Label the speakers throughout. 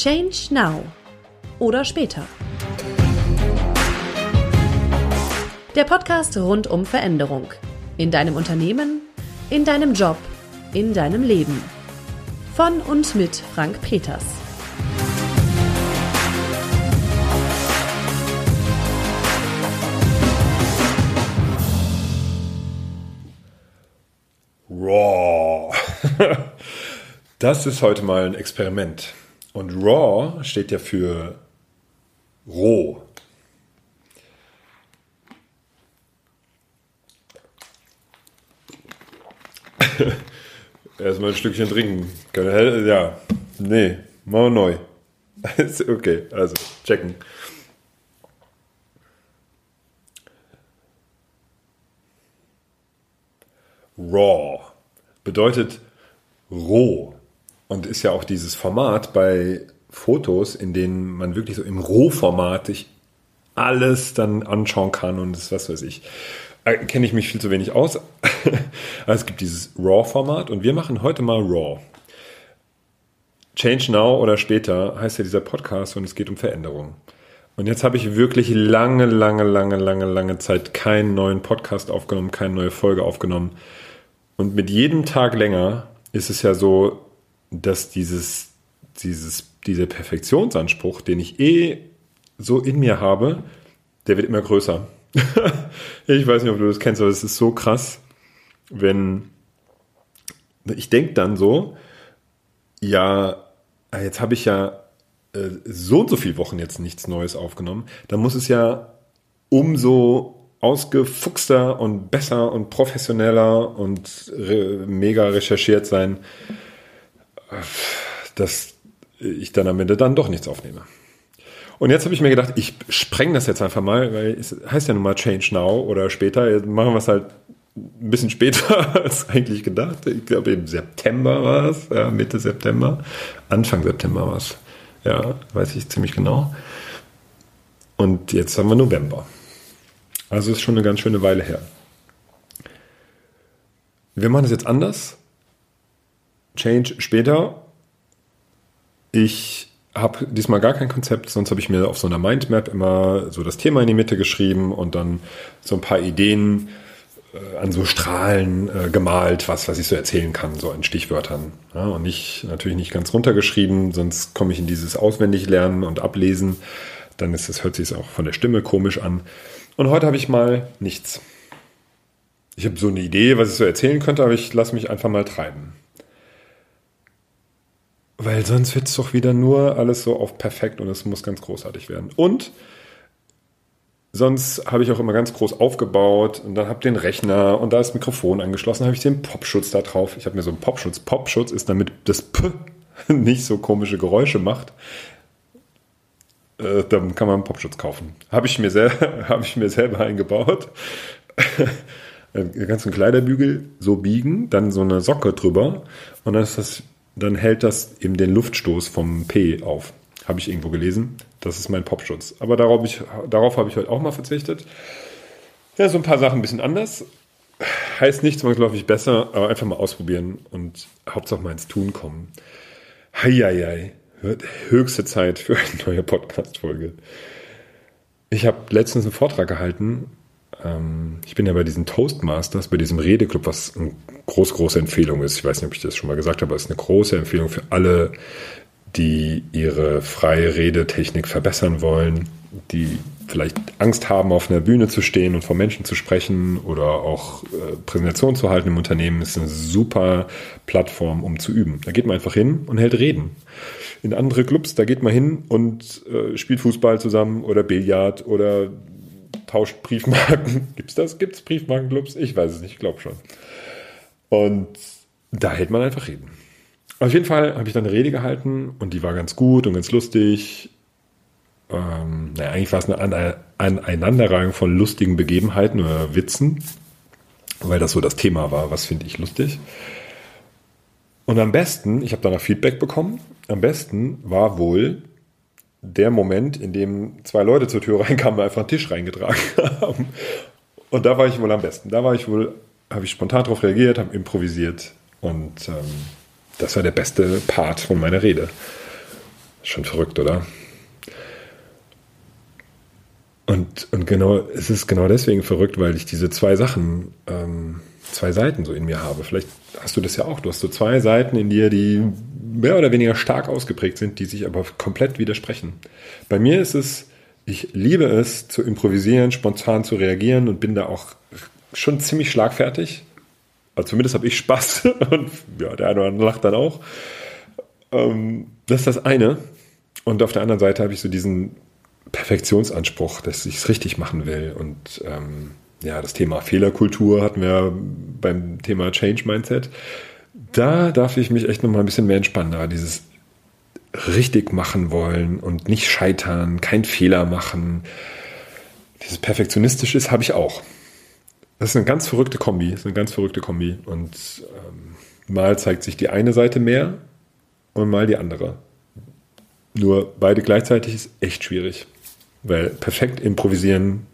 Speaker 1: Change Now oder später. Der Podcast rund um Veränderung. In deinem Unternehmen, in deinem Job, in deinem Leben. Von und mit Frank Peters.
Speaker 2: Raw. Das ist heute mal ein Experiment. Und Raw steht ja für roh. Erstmal ein Stückchen trinken. Ja, nee, machen wir neu. okay, also checken. Raw bedeutet roh und ist ja auch dieses Format bei Fotos, in denen man wirklich so im Rohformat sich alles dann anschauen kann und das was weiß ich. Äh, Kenne ich mich viel zu wenig aus. es gibt dieses RAW-Format und wir machen heute mal RAW. Change Now oder später heißt ja dieser Podcast und es geht um Veränderung. Und jetzt habe ich wirklich lange, lange, lange, lange, lange Zeit keinen neuen Podcast aufgenommen, keine neue Folge aufgenommen. Und mit jedem Tag länger ist es ja so, dass dieses, dieses, dieser Perfektionsanspruch, den ich eh so in mir habe, der wird immer größer. ich weiß nicht, ob du das kennst, aber es ist so krass, wenn ich denke dann so, ja, jetzt habe ich ja äh, so und so viele Wochen jetzt nichts Neues aufgenommen, dann muss es ja umso ausgefuchster und besser und professioneller und re mega recherchiert sein, dass ich dann am Ende dann doch nichts aufnehme. Und jetzt habe ich mir gedacht, ich spreng das jetzt einfach mal, weil es heißt ja nun mal Change Now oder später. Machen wir es halt ein bisschen später als eigentlich gedacht. Ich glaube im September war es, ja, Mitte September. Anfang September war es. Ja, weiß ich ziemlich genau. Und jetzt haben wir November. Also ist schon eine ganz schöne Weile her. Wir machen es jetzt anders. Change später. Ich habe diesmal gar kein Konzept, sonst habe ich mir auf so einer Mindmap immer so das Thema in die Mitte geschrieben und dann so ein paar Ideen äh, an so Strahlen äh, gemalt, was, was ich so erzählen kann, so in Stichwörtern. Ja, und nicht, natürlich nicht ganz runtergeschrieben, sonst komme ich in dieses Auswendiglernen und Ablesen. Dann ist es, hört sich es auch von der Stimme komisch an. Und heute habe ich mal nichts. Ich habe so eine Idee, was ich so erzählen könnte, aber ich lasse mich einfach mal treiben. Weil sonst wird es doch wieder nur alles so auf perfekt und es muss ganz großartig werden. Und sonst habe ich auch immer ganz groß aufgebaut und dann habe den Rechner und da ist das Mikrofon angeschlossen, habe ich den Popschutz da drauf. Ich habe mir so einen Popschutz. Popschutz ist damit das P nicht so komische Geräusche macht. Äh, dann kann man einen Popschutz kaufen. Habe ich, mir hab ich mir selber eingebaut. Den ganzen Kleiderbügel so biegen, dann so eine Socke drüber und dann ist das dann hält das eben den Luftstoß vom P auf. Habe ich irgendwo gelesen. Das ist mein Popschutz. Aber darauf, ich, darauf habe ich heute auch mal verzichtet. Ja, so ein paar Sachen ein bisschen anders. Heißt nicht zwangsläufig besser, aber einfach mal ausprobieren und Hauptsache mal ins Tun kommen. Heieiei. Höchste Zeit für eine neue Podcast-Folge. Ich habe letztens einen Vortrag gehalten ähm, ich bin ja bei diesen Toastmasters, bei diesem Redeclub, was eine große, große Empfehlung ist. Ich weiß nicht, ob ich das schon mal gesagt habe, aber es ist eine große Empfehlung für alle, die ihre freie Redetechnik verbessern wollen, die vielleicht Angst haben, auf einer Bühne zu stehen und vor Menschen zu sprechen oder auch äh, Präsentationen zu halten im Unternehmen, ist eine super Plattform, um zu üben. Da geht man einfach hin und hält Reden. In andere Clubs, da geht man hin und äh, spielt Fußball zusammen oder Billard oder tauscht Briefmarken. Gibt es das? Gibt es Briefmarkenclubs? Ich weiß es nicht, ich glaube schon. Und da hält man einfach reden. Auf jeden Fall habe ich dann eine Rede gehalten und die war ganz gut und ganz lustig. Ähm, naja, eigentlich war es eine Aneinanderreihung von lustigen Begebenheiten oder Witzen, weil das so das Thema war, was finde ich lustig. Und am besten, ich habe danach Feedback bekommen, am besten war wohl der Moment, in dem zwei Leute zur Tür reinkamen und einfach einen Tisch reingetragen haben. Und da war ich wohl am besten. Da war ich wohl, habe ich spontan darauf reagiert, habe improvisiert und ähm, das war der beste Part von meiner Rede. Schon verrückt, oder? Und, und genau, es ist genau deswegen verrückt, weil ich diese zwei Sachen, ähm, zwei Seiten so in mir habe. Vielleicht hast du das ja auch. Du hast so zwei Seiten in dir, die mehr oder weniger stark ausgeprägt sind, die sich aber komplett widersprechen. Bei mir ist es, ich liebe es zu improvisieren, spontan zu reagieren und bin da auch schon ziemlich schlagfertig. Also zumindest habe ich Spaß und ja, der eine oder andere lacht dann auch. Ähm, das ist das eine. Und auf der anderen Seite habe ich so diesen Perfektionsanspruch, dass ich es richtig machen will. Und ähm, ja, das Thema Fehlerkultur hatten wir beim Thema Change Mindset. Da darf ich mich echt nochmal ein bisschen mehr entspannen. Da dieses richtig machen wollen und nicht scheitern, kein Fehler machen. Dieses Perfektionistisches habe ich auch. Das ist eine ganz verrückte Kombi. Das ist eine ganz verrückte Kombi. Und ähm, mal zeigt sich die eine Seite mehr und mal die andere. Nur beide gleichzeitig ist echt schwierig. Weil perfekt improvisieren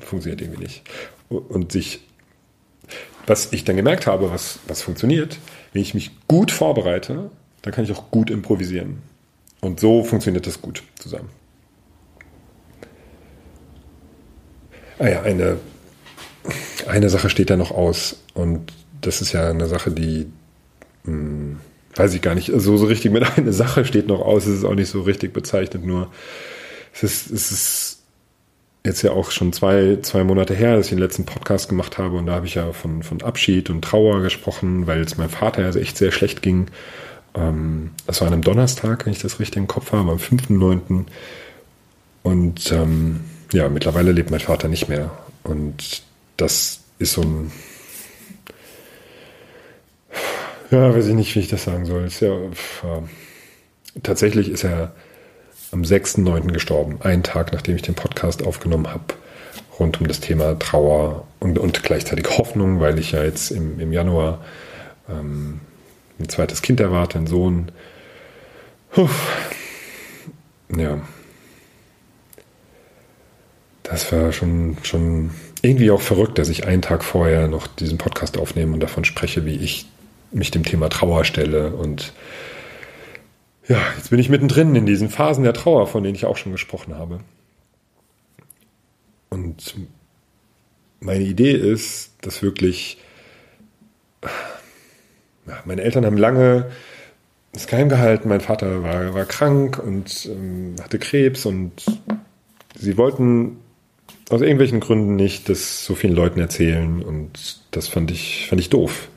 Speaker 2: funktioniert irgendwie nicht. Und sich, was ich dann gemerkt habe, was, was funktioniert, wenn ich mich gut vorbereite, dann kann ich auch gut improvisieren. Und so funktioniert das gut zusammen. Ah ja, eine, eine Sache steht da noch aus. Und das ist ja eine Sache, die, mh, hm, weiß ich gar nicht, so, so richtig mit einer Sache steht noch aus. Es ist auch nicht so richtig bezeichnet, nur es ist, es ist jetzt ja auch schon zwei, zwei Monate her, dass ich den letzten Podcast gemacht habe. Und da habe ich ja von, von Abschied und Trauer gesprochen, weil es meinem Vater also echt sehr schlecht ging. Ähm, das war an einem Donnerstag, wenn ich das richtig im Kopf habe, am 5.9. Und ähm, ja, mittlerweile lebt mein Vater nicht mehr. Und das ist so ein, ja, weiß ich nicht, wie ich das sagen soll. Ist ja, äh, tatsächlich ist er am 6.9. gestorben, einen Tag nachdem ich den Podcast aufgenommen habe, rund um das Thema Trauer und, und gleichzeitig Hoffnung, weil ich ja jetzt im, im Januar ähm, ein zweites Kind erwarte, einen Sohn. Puh. Ja, das war schon, schon irgendwie auch verrückt, dass ich einen Tag vorher noch diesen Podcast aufnehme und davon spreche, wie ich mich dem Thema Trauer stelle. Und ja, jetzt bin ich mittendrin in diesen Phasen der Trauer, von denen ich auch schon gesprochen habe. Und meine Idee ist, dass wirklich, ja, meine Eltern haben lange es geheim gehalten. Mein Vater war, war krank und ähm, hatte Krebs und sie wollten aus irgendwelchen Gründen nicht das so vielen Leuten erzählen und das fand ich, fand ich doof,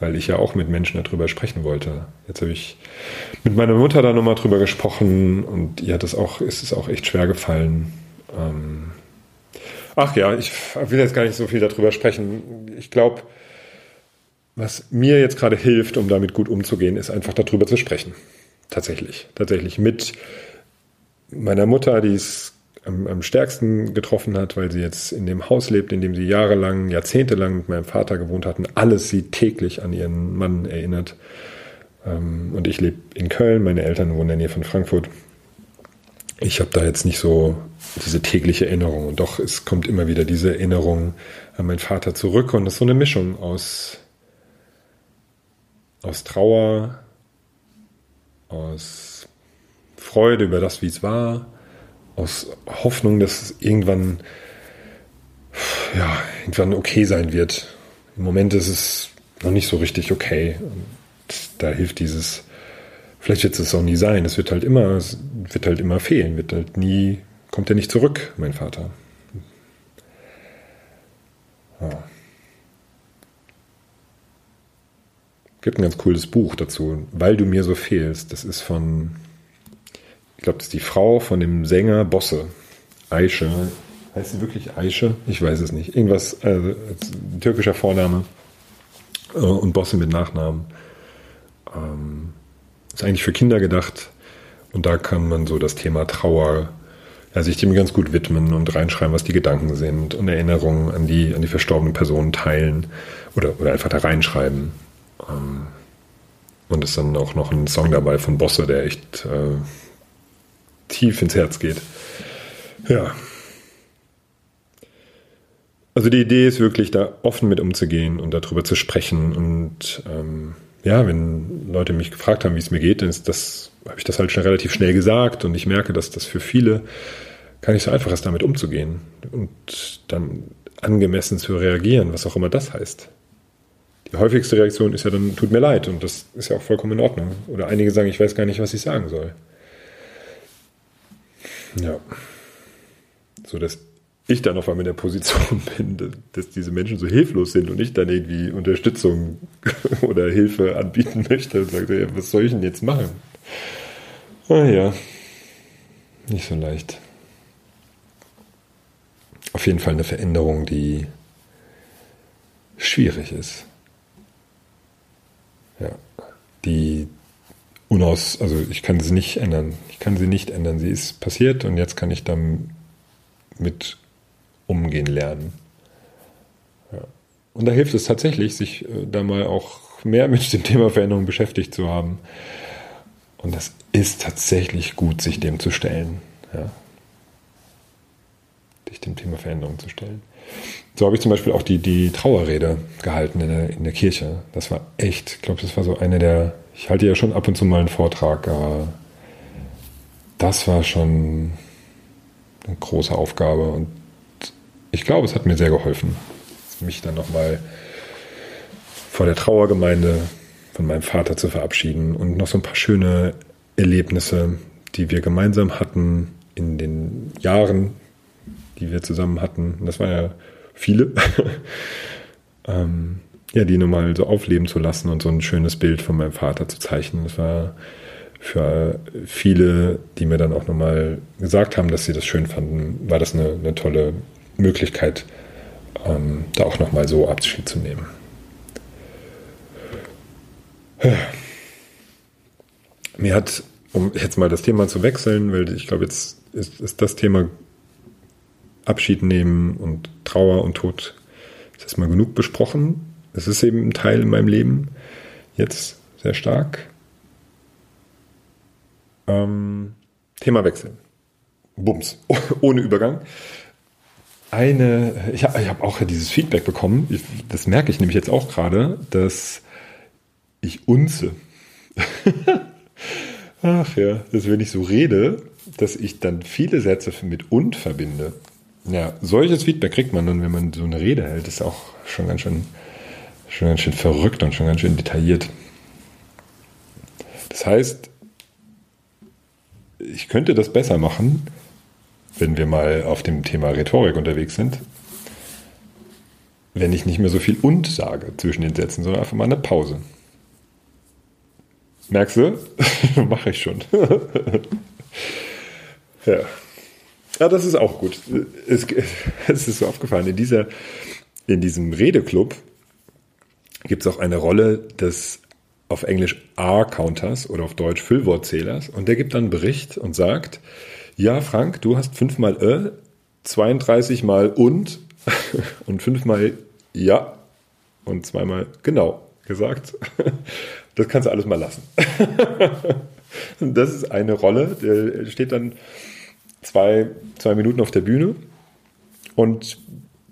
Speaker 2: weil ich ja auch mit Menschen darüber sprechen wollte. Jetzt habe ich mit meiner Mutter da nochmal drüber gesprochen und ihr hat es auch, ist es auch echt schwer gefallen. Ähm Ach ja, ich will jetzt gar nicht so viel darüber sprechen. Ich glaube, was mir jetzt gerade hilft, um damit gut umzugehen, ist einfach darüber zu sprechen. Tatsächlich. Tatsächlich mit meiner Mutter, die ist am, am stärksten getroffen hat, weil sie jetzt in dem Haus lebt, in dem sie jahrelang, jahrzehntelang mit meinem Vater gewohnt hatten, alles sie täglich an ihren Mann erinnert. Ähm, und ich lebe in Köln, meine Eltern wohnen in der Nähe von Frankfurt. Ich habe da jetzt nicht so diese tägliche Erinnerung. Und doch, es kommt immer wieder diese Erinnerung an meinen Vater zurück. Und das ist so eine Mischung aus, aus Trauer, aus Freude über das, wie es war, aus Hoffnung, dass es irgendwann, ja, irgendwann okay sein wird. Im Moment ist es noch nicht so richtig okay. Und da hilft dieses, vielleicht wird es auch nie sein. Es wird halt immer, es wird halt immer fehlen, wird halt nie, kommt er nicht zurück, mein Vater. Ja. Gibt ein ganz cooles Buch dazu, weil du mir so fehlst. Das ist von ich glaube, das ist die Frau von dem Sänger Bosse. Aische. Heißt sie wirklich Aische? Ich weiß es nicht. Irgendwas, äh, türkischer Vorname äh, und Bosse mit Nachnamen. Ähm, ist eigentlich für Kinder gedacht. Und da kann man so das Thema Trauer ja, sich dem ganz gut widmen und reinschreiben, was die Gedanken sind und Erinnerungen an die, an die verstorbenen Personen teilen oder, oder einfach da reinschreiben. Ähm, und es ist dann auch noch ein Song dabei von Bosse, der echt äh, tief ins Herz geht. Ja. Also die Idee ist wirklich, da offen mit umzugehen und darüber zu sprechen und ähm, ja, wenn Leute mich gefragt haben, wie es mir geht, dann ist das, habe ich das halt schon relativ schnell gesagt und ich merke, dass das für viele gar nicht so einfach ist, damit umzugehen und dann angemessen zu reagieren, was auch immer das heißt. Die häufigste Reaktion ist ja dann, tut mir leid und das ist ja auch vollkommen in Ordnung. Oder einige sagen, ich weiß gar nicht, was ich sagen soll. Ja. So dass ich dann auf einmal in der Position bin, dass diese Menschen so hilflos sind und ich dann irgendwie Unterstützung oder Hilfe anbieten möchte und sage, was soll ich denn jetzt machen? Ah ja, nicht so leicht. Auf jeden Fall eine Veränderung, die schwierig ist. Ja, die unaus, also ich kann sie nicht ändern. Ich kann sie nicht ändern. Sie ist passiert und jetzt kann ich damit umgehen lernen. Ja. Und da hilft es tatsächlich, sich äh, da mal auch mehr mit dem Thema Veränderung beschäftigt zu haben. Und das ist tatsächlich gut, sich dem zu stellen. Ja. Sich dem Thema Veränderung zu stellen. So habe ich zum Beispiel auch die, die Trauerrede gehalten in der, in der Kirche. Das war echt, ich glaube, das war so eine der, ich halte ja schon ab und zu mal einen Vortrag, aber das war schon eine große Aufgabe und ich glaube, es hat mir sehr geholfen, mich dann nochmal vor der Trauergemeinde von meinem Vater zu verabschieden und noch so ein paar schöne Erlebnisse, die wir gemeinsam hatten in den Jahren, die wir zusammen hatten. Das waren ja viele. ähm, ja, die nochmal so aufleben zu lassen und so ein schönes Bild von meinem Vater zu zeichnen. Das war für viele, die mir dann auch nochmal gesagt haben, dass sie das schön fanden, war das eine, eine tolle Möglichkeit, ähm, da auch nochmal so Abschied zu nehmen. Mir hat, um jetzt mal das Thema zu wechseln, weil ich glaube, jetzt ist, ist das Thema Abschied nehmen und Trauer und Tod ist erstmal genug besprochen. Es ist eben ein Teil in meinem Leben jetzt sehr stark. Ähm, Thema wechseln. Bums. Ohne Übergang eine, ich habe hab auch dieses Feedback bekommen, ich, das merke ich nämlich jetzt auch gerade, dass ich unze. Ach ja, dass wenn ich so rede, dass ich dann viele Sätze mit und verbinde. Ja, solches Feedback kriegt man dann, wenn man so eine Rede hält. Ist auch schon ganz schön, schon ganz schön verrückt und schon ganz schön detailliert. Das heißt, ich könnte das besser machen, wenn wir mal auf dem Thema Rhetorik unterwegs sind, wenn ich nicht mehr so viel und sage zwischen den Sätzen, sondern einfach mal eine Pause. Merkst du? Mache ich schon. ja. Ja, das ist auch gut. Es, es, ist so aufgefallen. In, dieser, in diesem Redeclub gibt es auch eine Rolle des auf Englisch R-Counters oder auf Deutsch Füllwortzählers. Und der gibt dann einen Bericht und sagt, ja, Frank, du hast fünfmal äh, 32 mal und und fünfmal ja und zweimal genau gesagt. Das kannst du alles mal lassen. Das ist eine Rolle, der steht dann zwei, zwei Minuten auf der Bühne und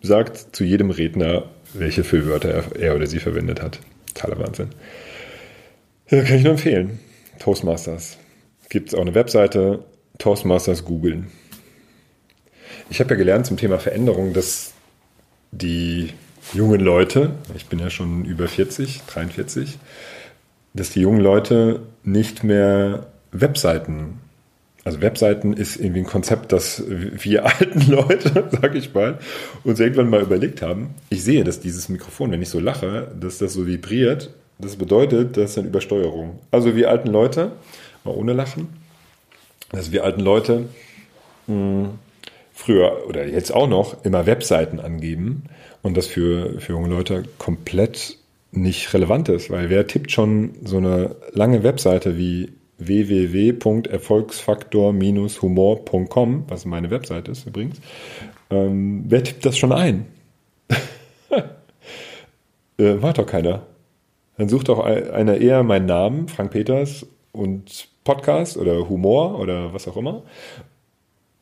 Speaker 2: sagt zu jedem Redner, welche Füllwörter er oder sie verwendet hat. Totaler Wahnsinn. Ja, kann ich nur empfehlen. Toastmasters. Gibt es auch eine Webseite, Toastmasters googeln. Ich habe ja gelernt zum Thema Veränderung, dass die jungen Leute, ich bin ja schon über 40, 43, dass die jungen Leute nicht mehr Webseiten, also Webseiten ist irgendwie ein Konzept, das wir alten Leute, sag ich mal, uns irgendwann mal überlegt haben. Ich sehe, dass dieses Mikrofon, wenn ich so lache, dass das so vibriert. Das bedeutet, das ist eine Übersteuerung. Also wir alten Leute, mal ohne Lachen, dass wir alten Leute mh, hm, früher oder jetzt auch noch immer Webseiten angeben und das für, für junge Leute komplett nicht relevant ist, weil wer tippt schon so eine lange Webseite wie www.erfolgsfaktor-humor.com, was meine Webseite ist übrigens, ähm, wer tippt das schon ein? äh, macht doch keiner. Dann sucht doch einer eher meinen Namen, Frank Peters, und Podcast oder Humor oder was auch immer.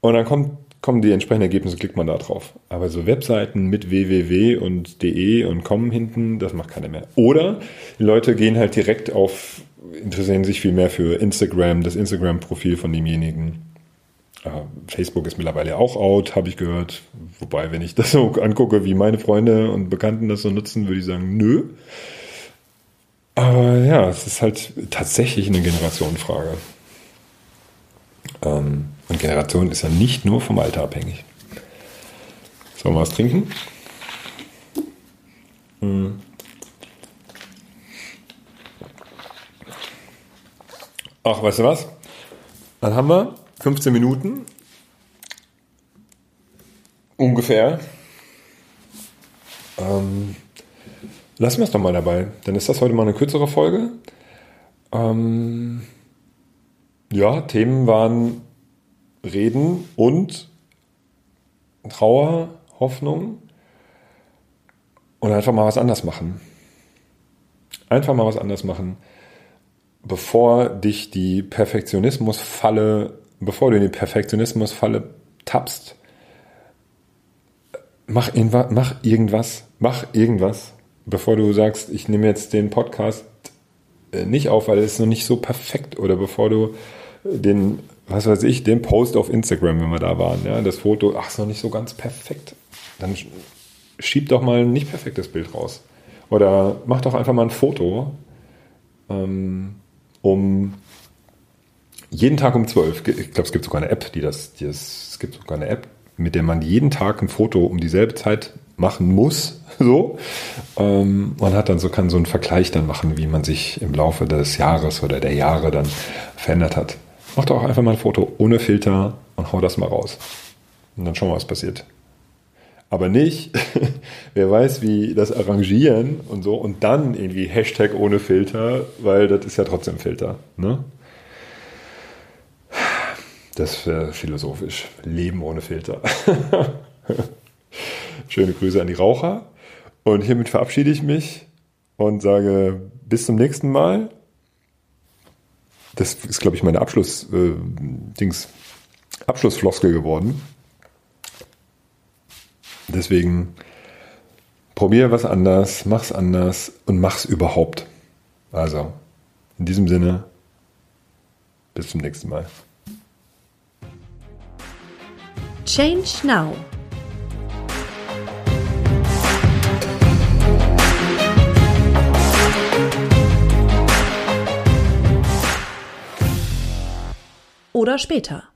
Speaker 2: Und dann kommt, kommen die entsprechenden Ergebnisse, klickt man da drauf. Aber so Webseiten mit www und de und kommen hinten, das macht keiner mehr. Oder die Leute gehen halt direkt auf, interessieren sich viel mehr für Instagram, das Instagram-Profil von demjenigen. Äh, Facebook ist mittlerweile auch out, habe ich gehört. Wobei, wenn ich das so angucke, wie meine Freunde und Bekannten das so nutzen, würde ich sagen, nö. Aber ja, es ist halt tatsächlich eine Generationenfrage. Ähm, und Generation ist ja nicht nur vom Alter abhängig. Sollen wir was trinken? Hm. Ach, weißt du was? Dann haben wir 15 Minuten. Ungefähr. Ähm, lassen wir es doch mal dabei. Dann ist das heute mal eine kürzere Folge. Ähm, ja, Themen waren Reden und Trauer, Hoffnung und einfach mal was anders machen. Einfach mal was anders machen, bevor dich die Perfektionismusfalle, bevor du in die Perfektionismusfalle tappst. Mach irgendwas, mach irgendwas, mach irgendwas, bevor du sagst, ich nehme jetzt den Podcast äh, nicht auf, weil es noch nicht so perfekt oder bevor du den was weiß ich, den Post auf Instagram, wenn wir da waren, ja, das Foto, ach, ist noch nicht so ganz perfekt. Dann schieb doch mal ein nicht perfektes Bild raus. Oder mach doch einfach mal ein Foto, ähm, um jeden Tag um 12, ich glaube, es gibt sogar eine App, die das, die das, es gibt sogar eine App, mit der man jeden Tag ein Foto um dieselbe Zeit machen muss, so. Ähm, man hat dann so, kann so einen Vergleich dann machen, wie man sich im Laufe des Jahres oder der Jahre dann verändert hat. Mach doch einfach mal ein Foto ohne Filter und hau das mal raus. Und dann schauen wir, was passiert. Aber nicht, wer weiß, wie das arrangieren und so und dann irgendwie Hashtag ohne Filter, weil das ist ja trotzdem Filter. Ne? Das wäre philosophisch. Leben ohne Filter. Schöne Grüße an die Raucher. Und hiermit verabschiede ich mich und sage bis zum nächsten Mal. Das ist, glaube ich, meine Abschluss, äh, Abschlussfloskel geworden. Deswegen probier was anders, mach's anders und mach's überhaupt. Also, in diesem Sinne, bis zum nächsten Mal.
Speaker 1: Change Now. oder später.